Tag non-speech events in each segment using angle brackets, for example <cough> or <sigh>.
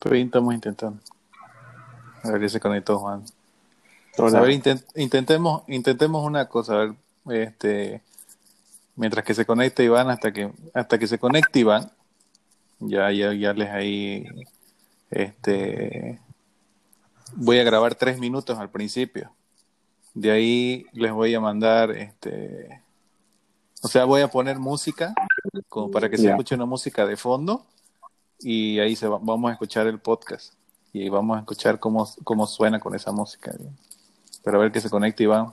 Pero estamos intentando. A ver, ya se conectó Juan. A ver, intentemos, intentemos una cosa, a ver, este, mientras que se conecte Iván, hasta que, hasta que se conecte Iván, ya, ya, ya les ahí, este, voy a grabar tres minutos al principio. De ahí les voy a mandar, este, o sea, voy a poner música, como para que se escuche una música de fondo, y ahí se vamos a escuchar el podcast y vamos a escuchar cómo, cómo suena con esa música. Pero a ver que se conecte Iván.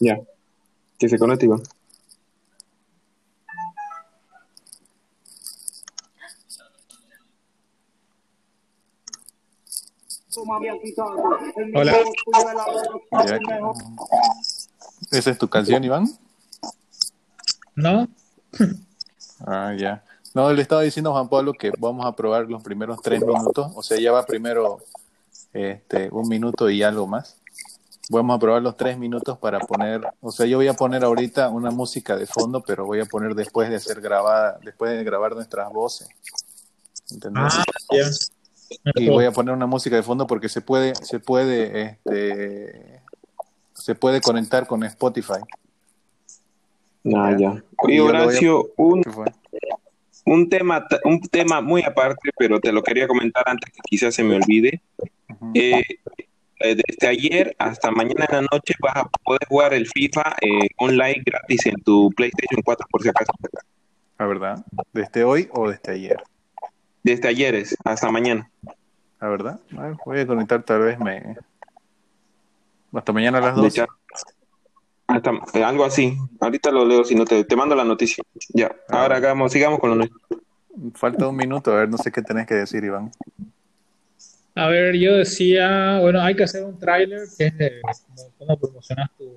Ya, que se conecte Iván. Hola. ¿Esa es tu canción, Iván? No. ah, ya. No, le estaba diciendo a Juan Pablo que vamos a probar los primeros tres minutos. O sea, ya va primero este, un minuto y algo más. Vamos a probar los tres minutos para poner, o sea, yo voy a poner ahorita una música de fondo, pero voy a poner después de ser grabada, después de grabar nuestras voces. ¿Entendés? Ah, y voy a poner una música de fondo porque se puede, se puede, este, se puede conectar con Spotify. Ah, ya. Oye, Horacio, un, un, tema, un tema muy aparte, pero te lo quería comentar antes que quizás se me olvide. Eh, eh, desde ayer hasta mañana en la noche vas a poder jugar el FIFA eh, online gratis en tu PlayStation 4, por si acaso. ¿La verdad? ¿Desde hoy o desde ayer? Desde ayer hasta mañana. ¿La verdad? voy a conectar tal vez me, hasta mañana a las 12. Hasta, eh, algo así. Ahorita lo leo, si no te, te mando la noticia. Ya. Ah. Ahora hagamos, sigamos con lo nuestro. Falta un minuto, a ver, no sé qué tenés que decir, Iván. A ver, yo decía, bueno, hay que hacer un tráiler que es de cómo promocionas tu...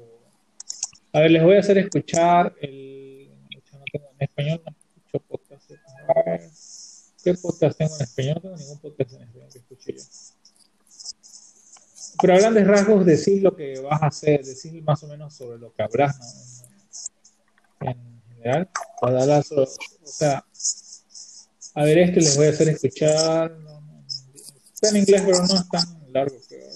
A ver, les voy a hacer escuchar el... No tengo en español, no escucho podcast. ¿Qué podcast tengo en español? No tengo ningún podcast en español que escuche yo pero a grandes rasgos decir lo que vas a hacer, decir más o menos sobre lo que habrás, ¿no? En, general, para dar o sea, a ver, este les voy a hacer escuchar, está en inglés, pero no es tan largo, creo.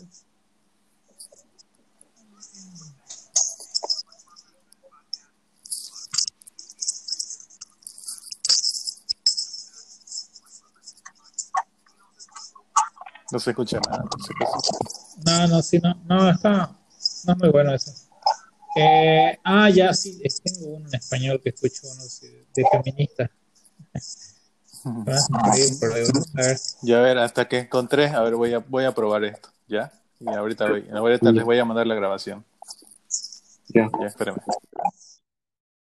No se escucha nada. No, se escucha. No, no, sí, no, no, está, no es muy bueno eso. Eh, ah, ya, sí, tengo uno en español que escucho uno de feminista. <laughs> Ah. Ya a ver, hasta que encontré, a ver, voy a, voy a probar esto, ¿ya? Y ahorita, voy, ahorita les voy a mandar la grabación. Ya. Ya, espérame.